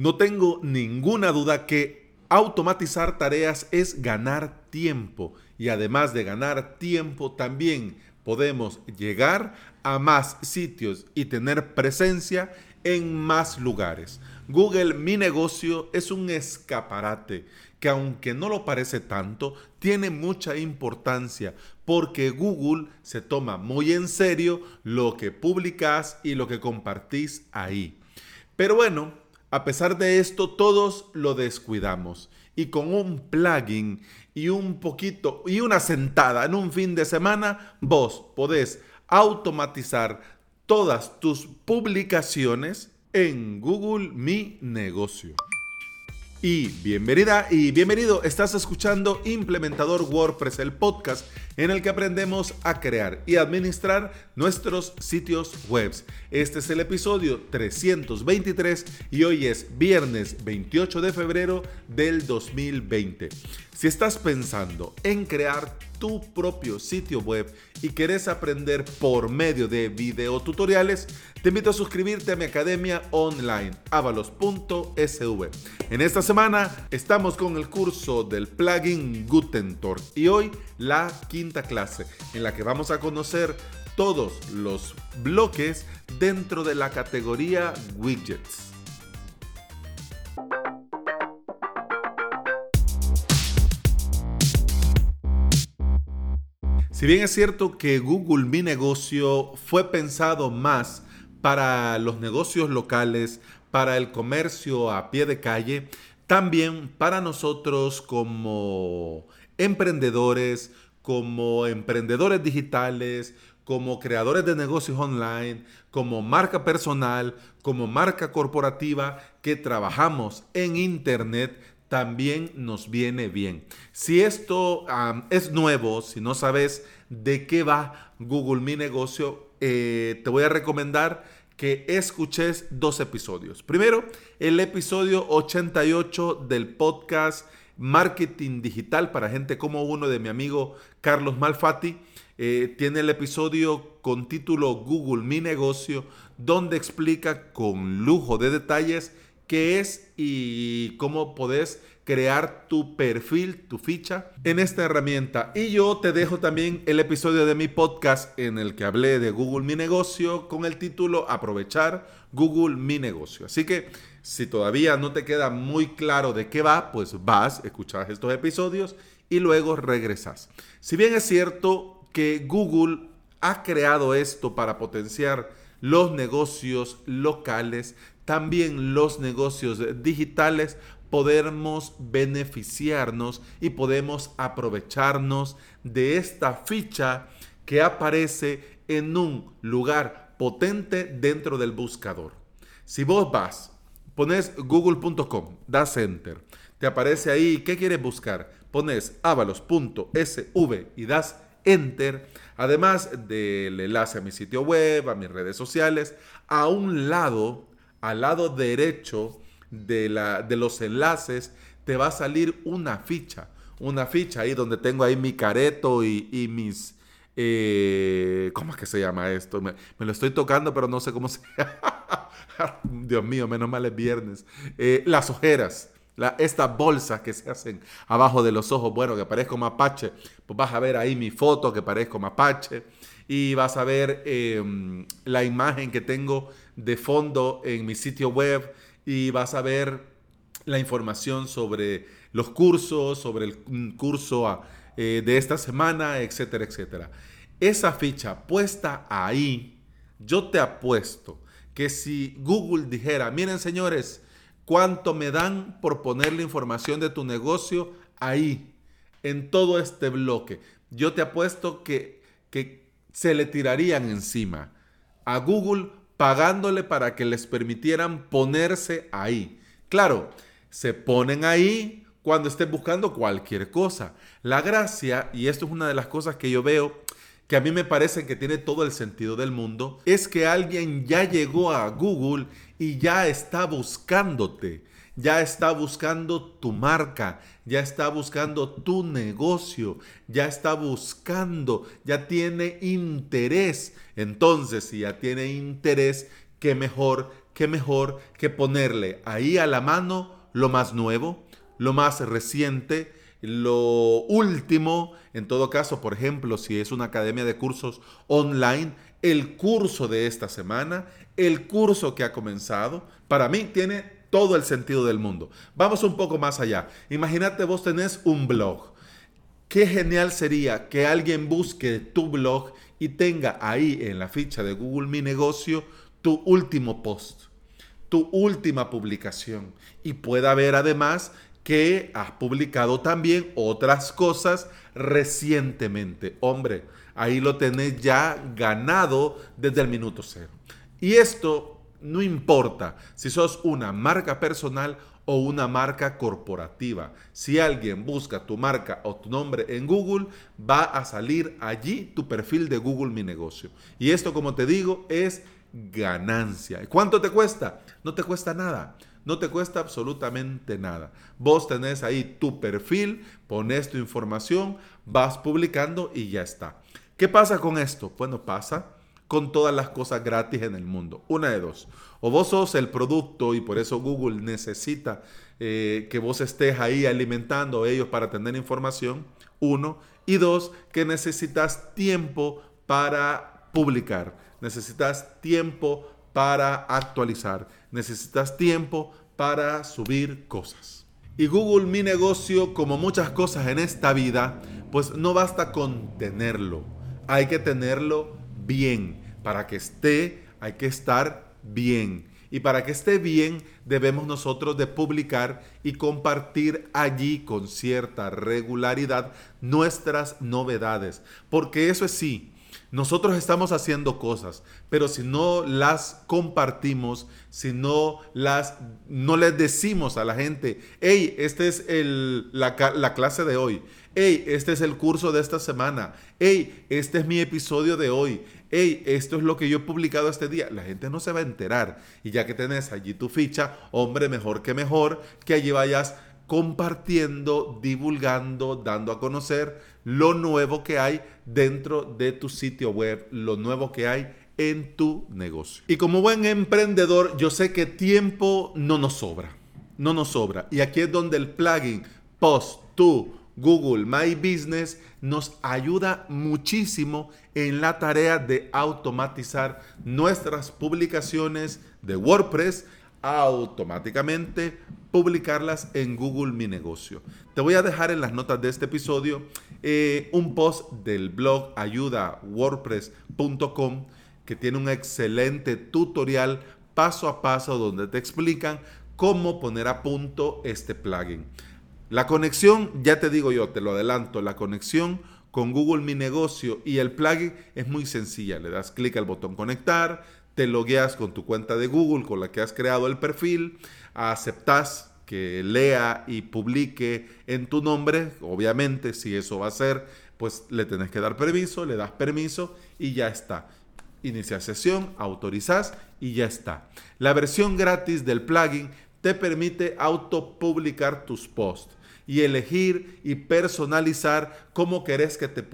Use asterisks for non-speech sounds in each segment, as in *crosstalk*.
No tengo ninguna duda que automatizar tareas es ganar tiempo y además de ganar tiempo también podemos llegar a más sitios y tener presencia en más lugares. Google Mi Negocio es un escaparate que aunque no lo parece tanto, tiene mucha importancia porque Google se toma muy en serio lo que publicas y lo que compartís ahí. Pero bueno, a pesar de esto, todos lo descuidamos. Y con un plugin y un poquito y una sentada en un fin de semana, vos podés automatizar todas tus publicaciones en Google Mi Negocio. Y bienvenida y bienvenido, estás escuchando Implementador WordPress, el podcast en el que aprendemos a crear y administrar nuestros sitios web. Este es el episodio 323 y hoy es viernes 28 de febrero del 2020. Si estás pensando en crear tu propio sitio web y querés aprender por medio de videotutoriales, te invito a suscribirte a mi academia online, avalos.sv. En esta semana estamos con el curso del plugin Gutentor y hoy la quinta clase en la que vamos a conocer todos los bloques dentro de la categoría widgets. Si bien es cierto que Google Mi Negocio fue pensado más para los negocios locales, para el comercio a pie de calle, también para nosotros como emprendedores, como emprendedores digitales, como creadores de negocios online, como marca personal, como marca corporativa que trabajamos en Internet, también nos viene bien. Si esto es nuevo, si no sabes de qué va Google Mi Negocio, eh, te voy a recomendar que escuches dos episodios. Primero, el episodio 88 del podcast Marketing Digital para gente como uno de mi amigo Carlos Malfatti. Eh, tiene el episodio con título Google Mi Negocio, donde explica con lujo de detalles qué es y cómo podés crear tu perfil, tu ficha en esta herramienta. Y yo te dejo también el episodio de mi podcast en el que hablé de Google Mi Negocio con el título Aprovechar Google Mi Negocio. Así que si todavía no te queda muy claro de qué va, pues vas, escuchar estos episodios y luego regresas. Si bien es cierto que Google ha creado esto para potenciar los negocios locales, también los negocios digitales podemos beneficiarnos y podemos aprovecharnos de esta ficha que aparece en un lugar potente dentro del buscador. Si vos vas, pones google.com, das enter, te aparece ahí, ¿qué quieres buscar? Pones avalos.sv y das enter, además del enlace a mi sitio web, a mis redes sociales, a un lado al lado derecho de, la, de los enlaces te va a salir una ficha. Una ficha ahí donde tengo ahí mi careto y, mis... Eh, ¿Cómo es que se llama esto? Me, lo estoy tocando, pero no sé cómo *laughs* se llama. Dios mío, menos mal es viernes. Eh, las ojeras. La, estas bolsas que se hacen abajo de los ojos, bueno, que parezco mapache, pues vas a ver ahí mi foto que parezco mapache y vas a ver em, la imagen que tengo de fondo en mi sitio web y vas a ver la información sobre los cursos, sobre el curso ah, eh, de esta semana, etcétera, etcétera. Esa ficha puesta ahí, yo te apuesto que si Google dijera, miren señores, ¿cuánto me dan por poner la información de tu negocio ahí, en todo este bloque? Yo te apuesto que, que se le tirarían encima a Google pagándole para que les permitieran ponerse ahí. Claro, se ponen ahí cuando estén buscando cualquier cosa. La gracia, y esto es una de las cosas que yo veo, que a mí me parece que tiene todo el sentido del mundo, es que alguien ya llegó a Google y ya está buscándote ya está buscando tu marca, ya está buscando tu negocio, ya está buscando, ya tiene interés. Entonces, si ya tiene interés, qué mejor qué mejor que ponerle ahí a la mano lo más nuevo, lo más reciente, lo último, en todo caso, por ejemplo, si es una academia de cursos online, el curso de esta semana, el curso que ha comenzado, para mí tiene todo el sentido del mundo. Vamos un poco más allá. Imagínate vos tenés un blog. Qué genial sería que alguien busque tu blog y tenga ahí en la ficha de Google Mi Negocio tu último post, tu última publicación y pueda ver además que has publicado también otras cosas recientemente. Hombre, ahí lo tenés ya ganado desde el minuto cero. Y esto no importa si sos una marca personal o una marca corporativa. Si alguien busca tu marca o tu nombre en Google, va a salir allí tu perfil de Google Mi Negocio. Y esto, como te digo, es ganancia. ¿Cuánto te cuesta? No te cuesta nada. No te cuesta absolutamente nada. Vos tenés ahí tu perfil, pones tu información, vas publicando y ya está. ¿Qué pasa con esto? Bueno, pasa con todas las cosas gratis en el mundo. Una de dos. O vos sos el producto y por eso Google necesita eh, que vos estés ahí alimentando a ellos para tener información. Uno. Y dos, que necesitas tiempo para publicar. Necesitas tiempo para actualizar. Necesitas tiempo para subir cosas. Y Google Mi Negocio, como muchas cosas en esta vida, pues no basta con tenerlo. Hay que tenerlo bien. Para que esté, hay que estar bien. Y para que esté bien, debemos nosotros de publicar y compartir allí con cierta regularidad nuestras novedades. Porque eso es sí, nosotros estamos haciendo cosas, pero si no las compartimos, si no las no les decimos a la gente, hey, esta es el, la, la clase de hoy, hey, este es el curso de esta semana, hey, este es mi episodio de hoy, hey, esto es lo que yo he publicado este día, la gente no se va a enterar. Y ya que tenés allí tu ficha, hombre, mejor que mejor, que allí vayas compartiendo, divulgando, dando a conocer lo nuevo que hay dentro de tu sitio web, lo nuevo que hay en tu negocio. Y como buen emprendedor, yo sé que tiempo no nos sobra, no nos sobra. Y aquí es donde el plugin Post to Google My Business nos ayuda muchísimo en la tarea de automatizar nuestras publicaciones de WordPress automáticamente publicarlas en Google Mi Negocio. Te voy a dejar en las notas de este episodio eh, un post del blog ayudawordpress.com que tiene un excelente tutorial paso a paso donde te explican cómo poner a punto este plugin. La conexión, ya te digo yo, te lo adelanto, la conexión con Google Mi Negocio y el plugin es muy sencilla. Le das clic al botón conectar, te logueas con tu cuenta de Google con la que has creado el perfil, aceptas que lea y publique en tu nombre, obviamente si eso va a ser, pues le tenés que dar permiso, le das permiso y ya está. Inicia sesión, autorizas y ya está. La versión gratis del plugin te permite autopublicar tus posts y elegir y personalizar cómo querés que, te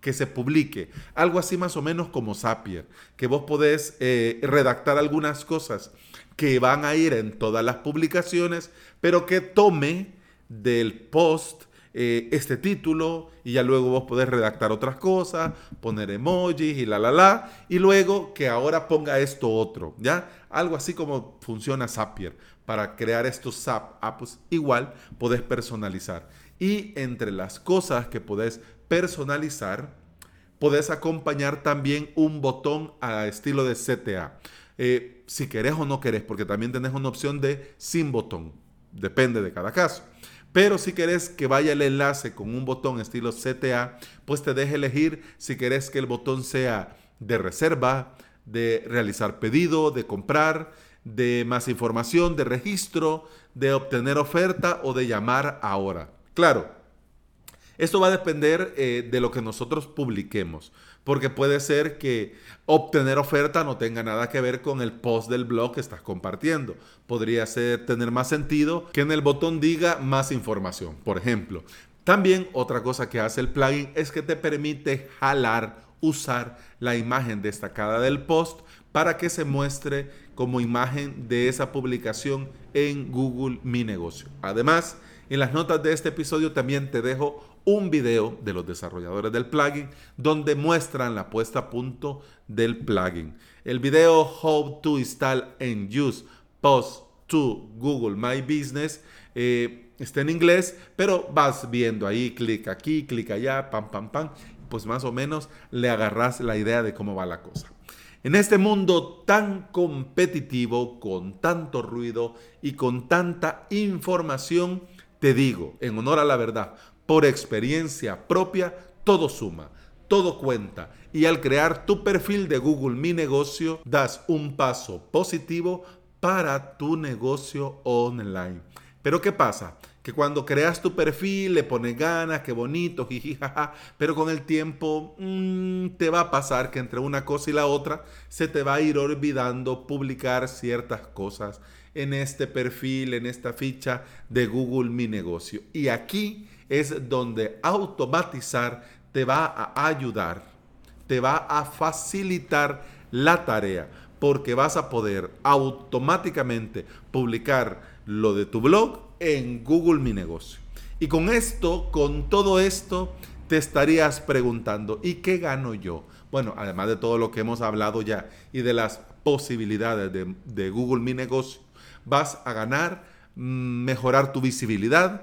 que se publique. Algo así más o menos como Zapier, que vos podés eh, redactar algunas cosas que van a ir en todas las publicaciones, pero que tome del post eh, este título y ya luego vos podés redactar otras cosas, poner emojis y la la la, y luego que ahora ponga esto otro, ¿ya? Algo así como funciona Zapier para crear estos Zap apps, igual podés personalizar. Y entre las cosas que podés personalizar, podés acompañar también un botón a estilo de CTA. Eh, si querés o no querés, porque también tenés una opción de sin botón, depende de cada caso. Pero si querés que vaya el enlace con un botón estilo CTA, pues te deje elegir si querés que el botón sea de reserva, de realizar pedido, de comprar, de más información, de registro, de obtener oferta o de llamar ahora. Claro, esto va a depender eh, de lo que nosotros publiquemos, porque puede ser que obtener oferta no tenga nada que ver con el post del blog que estás compartiendo. Podría ser tener más sentido que en el botón diga más información, por ejemplo. También otra cosa que hace el plugin es que te permite jalar, usar la imagen destacada del post para que se muestre como imagen de esa publicación en Google Mi Negocio. Además, en las notas de este episodio también te dejo un video de los desarrolladores del plugin donde muestran la puesta a punto del plugin. El video How to Install and Use Post to Google My Business eh, está en inglés, pero vas viendo ahí, clic aquí, clic allá, pam, pam, pam, pues más o menos le agarras la idea de cómo va la cosa. En este mundo tan competitivo, con tanto ruido y con tanta información, te digo, en honor a la verdad, por experiencia propia, todo suma, todo cuenta. Y al crear tu perfil de Google Mi Negocio, das un paso positivo para tu negocio online. Pero ¿qué pasa? Que cuando creas tu perfil, le pones ganas, qué bonito, jiji, pero con el tiempo mm, te va a pasar que entre una cosa y la otra se te va a ir olvidando publicar ciertas cosas en este perfil, en esta ficha de Google Mi Negocio. Y aquí es donde automatizar te va a ayudar, te va a facilitar la tarea, porque vas a poder automáticamente publicar lo de tu blog en Google Mi Negocio. Y con esto, con todo esto, te estarías preguntando, ¿y qué gano yo? Bueno, además de todo lo que hemos hablado ya y de las posibilidades de, de Google Mi Negocio, vas a ganar, mm, mejorar tu visibilidad,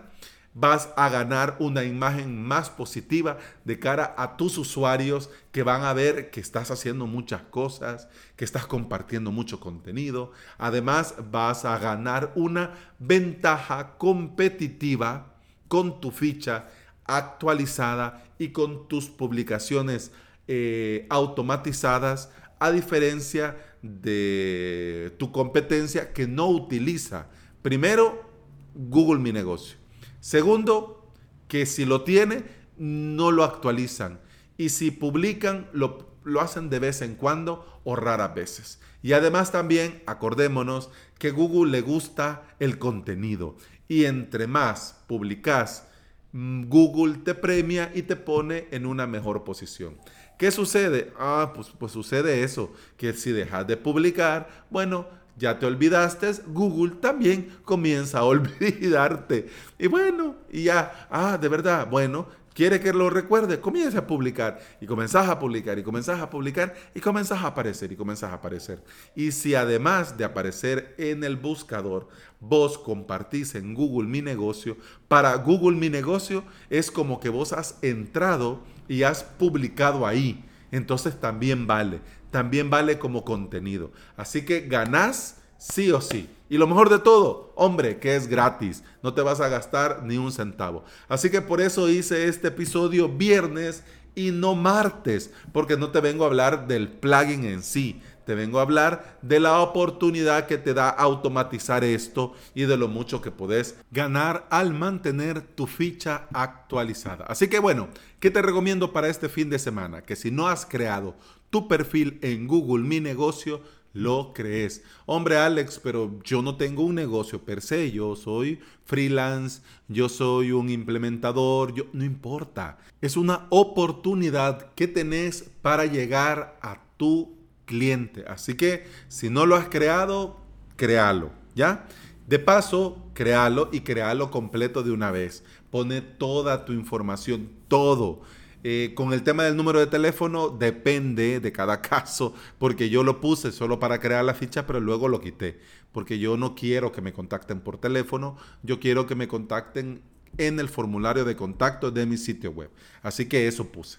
vas a ganar una imagen más positiva de cara a tus usuarios que van a ver que estás haciendo muchas cosas, que estás compartiendo mucho contenido. Además, vas a ganar una ventaja competitiva con tu ficha actualizada y con tus publicaciones eh, automatizadas, a diferencia de tu competencia que no utiliza primero Google Mi Negocio. Segundo, que si lo tiene, no lo actualizan. Y si publican, lo, lo hacen de vez en cuando o raras veces. Y además también acordémonos que Google le gusta el contenido. Y entre más publicas, mm, Google te premia y te pone en una mejor posición. ¿Qué sucede? Ah, pues, pues sucede eso, que si dejas de publicar, bueno, ya te olvidaste, Google también comienza a *laughs* olvidarte. Y bueno, y ya, ah, de verdad, bueno, quiere que lo recuerde, comienza a publicar. Y comenzás a publicar, y comenzás a publicar, y comenzás a aparecer, y comenzás a aparecer. Y si además de aparecer en el buscador, vos compartís en Google Mi Negocio, para Google Mi Negocio es como que vos has entrado y has publicado ahí. Entonces también vale, también vale como contenido. Así que ganás sí o sí. Y lo mejor de todo, hombre, que es gratis. No te vas a gastar ni un centavo. Así que por eso hice este episodio viernes y no martes, porque no te vengo a hablar del plugin en sí, te vengo a hablar de la oportunidad que te da automatizar esto y de lo mucho que podés ganar al mantener tu ficha actualizada. Así que bueno, ¿qué te recomiendo para este fin de semana? Que si no has creado tu perfil en Google Mi Negocio, lo crees. Hombre Alex, pero yo no tengo un negocio per se, yo soy freelance, yo soy un implementador, yo no importa. Es una oportunidad que tenés para llegar a tu cliente. Así que si no lo has creado, créalo, ¿ya? De paso, créalo y créalo completo de una vez. Pone toda tu información, todo eh, con el tema del número de teléfono depende de cada *laughs* caso, porque yo lo puse solo para crear la ficha, pero luego lo quité, porque yo no quiero que me contacten por teléfono, yo quiero que me contacten en el formulario de contacto de mi sitio web. Así que eso puse.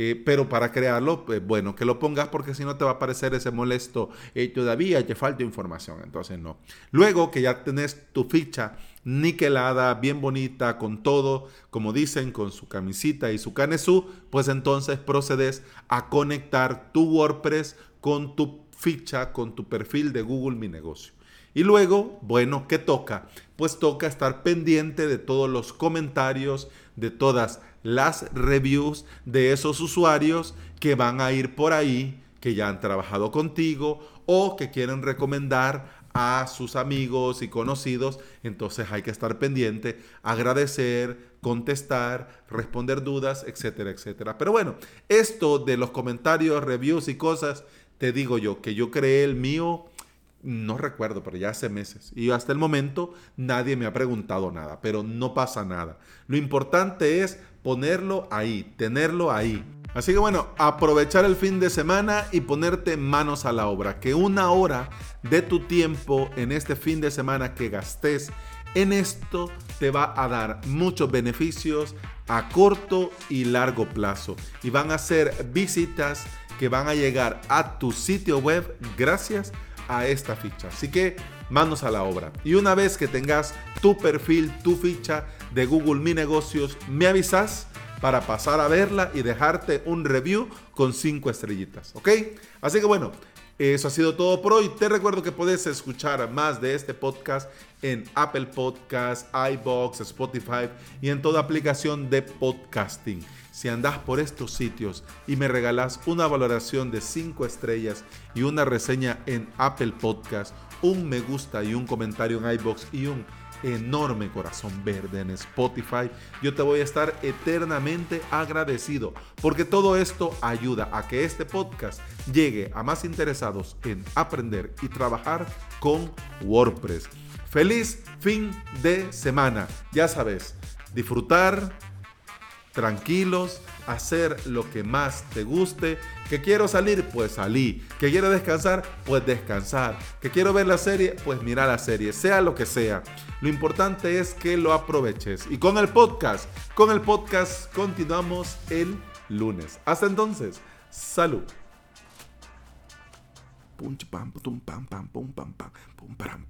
Eh, pero para crearlo, pues, bueno, que lo pongas porque si no te va a aparecer ese molesto, eh, todavía te falta información, entonces no. Luego que ya tenés tu ficha niquelada, bien bonita, con todo, como dicen, con su camisita y su canesú, pues entonces procedes a conectar tu WordPress con tu ficha, con tu perfil de Google Mi Negocio. Y luego, bueno, ¿qué toca? Pues toca estar pendiente de todos los comentarios, de todas las reviews de esos usuarios que van a ir por ahí, que ya han trabajado contigo o que quieren recomendar a sus amigos y conocidos. Entonces hay que estar pendiente, agradecer, contestar, responder dudas, etcétera, etcétera. Pero bueno, esto de los comentarios, reviews y cosas, te digo yo que yo creé el mío No recuerdo, pero ya hace meses. Y hasta el momento nadie me ha preguntado nada, pero no pasa nada. Lo importante es ponerlo ahí, tenerlo ahí. Así que bueno, aprovechar el fin de semana y ponerte manos a la obra. Que una hora de tu tiempo en este fin de semana que gastes en esto te va a dar muchos beneficios a corto y largo plazo. Y van a ser visitas que van a llegar a tu sitio web gracias a esta ficha. Así que manos a la obra. Y una vez que tengas tu perfil, tu ficha de Google Mi Negocios, me avisas para pasar a verla y dejarte un review con 5 estrellitas. ¿Ok? Así que bueno, eso ha sido todo por hoy. Te recuerdo que puedes escuchar más de este podcast en Apple Podcasts, iBox, Spotify y en toda aplicación de podcasting. Si andas por estos sitios y me regalas una valoración de 5 estrellas y una reseña en Apple Podcast, un me gusta y un comentario en iBox y un enorme corazón verde en Spotify, yo te voy a estar eternamente agradecido porque todo esto ayuda a que este podcast llegue a más interesados en aprender y trabajar con WordPress. Feliz fin de semana. Ya sabes, disfrutar tranquilos, hacer lo que más te guste. Que quiero salir, pues salí. Que quiero descansar, pues descansar. Que quiero ver la serie, pues mira la serie, sea lo que sea. Lo importante es que lo aproveches. Y con el podcast, con el podcast continuamos el lunes. Hasta entonces, salud. pam, pam, pam, pam, pam, pam, pam, pam,